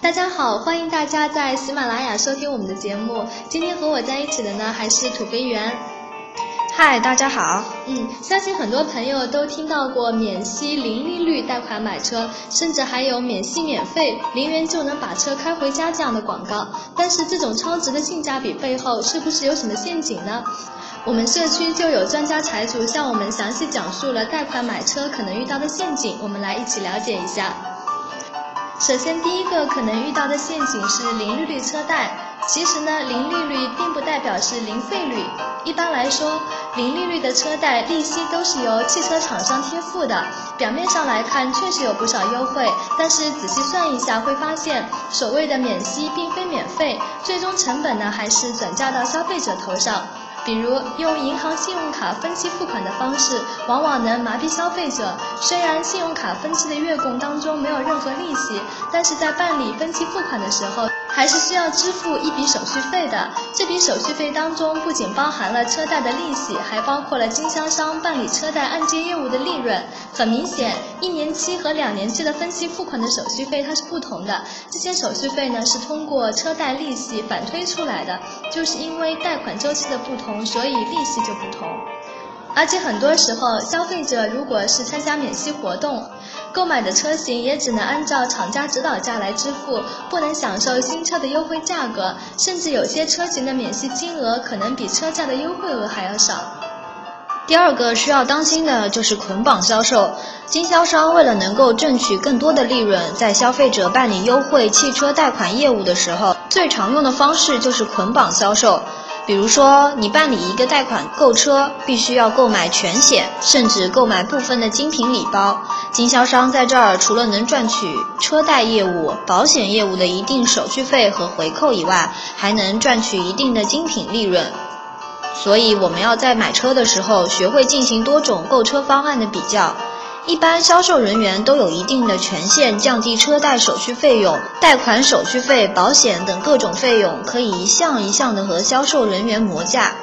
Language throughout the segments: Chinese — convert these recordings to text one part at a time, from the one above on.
大家好，欢迎大家在喜马拉雅收听我们的节目。今天和我在一起的呢，还是土肥圆。嗨，大家好。嗯，相信很多朋友都听到过免息零利率贷款买车，甚至还有免息免费零元就能把车开回家这样的广告。但是这种超值的性价比背后，是不是有什么陷阱呢？我们社区就有专家财主向我们详细讲述了贷款买车可能遇到的陷阱，我们来一起了解一下。首先，第一个可能遇到的陷阱是零利率车贷。其实呢，零利率并不代表是零费率。一般来说，零利率的车贷利息都是由汽车厂商贴付的。表面上来看，确实有不少优惠，但是仔细算一下，会发现所谓的免息并非免费，最终成本呢还是转嫁到消费者头上。比如用银行信用卡分期付款的方式，往往能麻痹消费者。虽然信用卡分期的月供当中没有任何利息，但是在办理分期付款的时候，还是需要支付一笔手续费的。这笔手续费当中不仅包含了车贷的利息，还包括了经销商办理车贷按揭业务的利润。很明显，一年期和两年期的分期付款的手续费它是不同的。这些手续费呢是通过车贷利息反推出来的，就是因为贷款周期的不同，所以利息就不同。而且很多时候，消费者如果是参加免息活动，购买的车型也只能按照厂家指导价来支付，不能享受新车的优惠价格，甚至有些车型的免息金额可能比车价的优惠额还要少。第二个需要当心的就是捆绑销售，经销商为了能够挣取更多的利润，在消费者办理优惠汽车贷款业务的时候，最常用的方式就是捆绑销售。比如说，你办理一个贷款购车，必须要购买全险，甚至购买部分的精品礼包。经销商在这儿除了能赚取车贷业务、保险业务的一定手续费和回扣以外，还能赚取一定的精品利润。所以，我们要在买车的时候学会进行多种购车方案的比较。一般销售人员都有一定的权限，降低车贷手续费用、贷款手续费、保险等各种费用，可以一项一项的和销售人员磨价。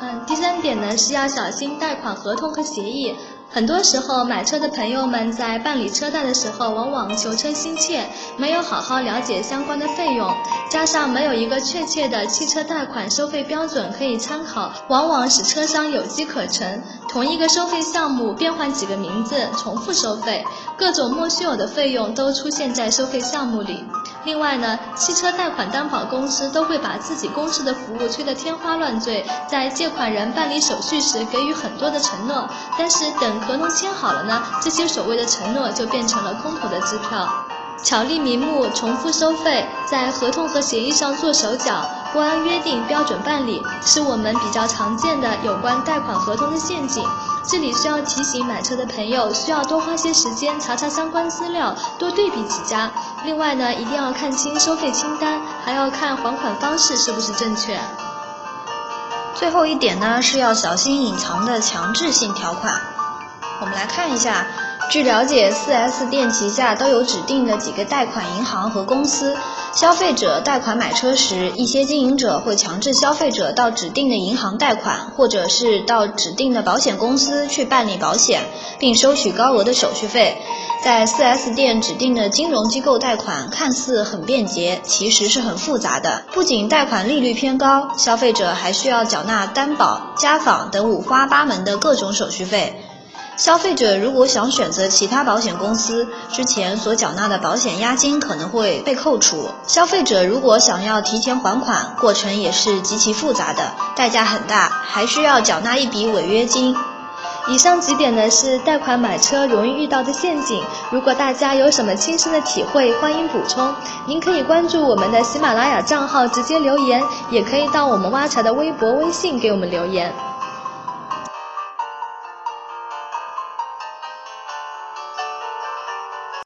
嗯，第三点呢是要小心贷款合同和协议。很多时候，买车的朋友们在办理车贷的时候，往往求车心切，没有好好了解相关的费用，加上没有一个确切的汽车贷款收费标准可以参考，往往使车商有机可乘。同一个收费项目变换几个名字，重复收费，各种莫须有的费用都出现在收费项目里。另外呢，汽车贷款担保公司都会把自己公司的服务吹得天花乱坠，在借款人办理手续时给予很多的承诺，但是等合同签好了呢，这些所谓的承诺就变成了空头的支票。巧立名目、重复收费，在合同和协议上做手脚，不按约定标准办理，是我们比较常见的有关贷款合同的陷阱。这里需要提醒买车的朋友，需要多花些时间查查相关资料，多对比几家。另外呢，一定要看清收费清单，还要看还款方式是不是正确。最后一点呢，是要小心隐藏的强制性条款。我们来看一下。据了解，4S 店旗下都有指定的几个贷款银行和公司。消费者贷款买车时，一些经营者会强制消费者到指定的银行贷款，或者是到指定的保险公司去办理保险，并收取高额的手续费。在 4S 店指定的金融机构贷款，看似很便捷，其实是很复杂的。不仅贷款利率偏高，消费者还需要缴纳担保、家访等五花八门的各种手续费。消费者如果想选择其他保险公司，之前所缴纳的保险押金可能会被扣除。消费者如果想要提前还款，过程也是极其复杂的，代价很大，还需要缴纳一笔违约金。以上几点呢是贷款买车容易遇到的陷阱。如果大家有什么亲身的体会，欢迎补充。您可以关注我们的喜马拉雅账号直接留言，也可以到我们挖财的微博、微信给我们留言。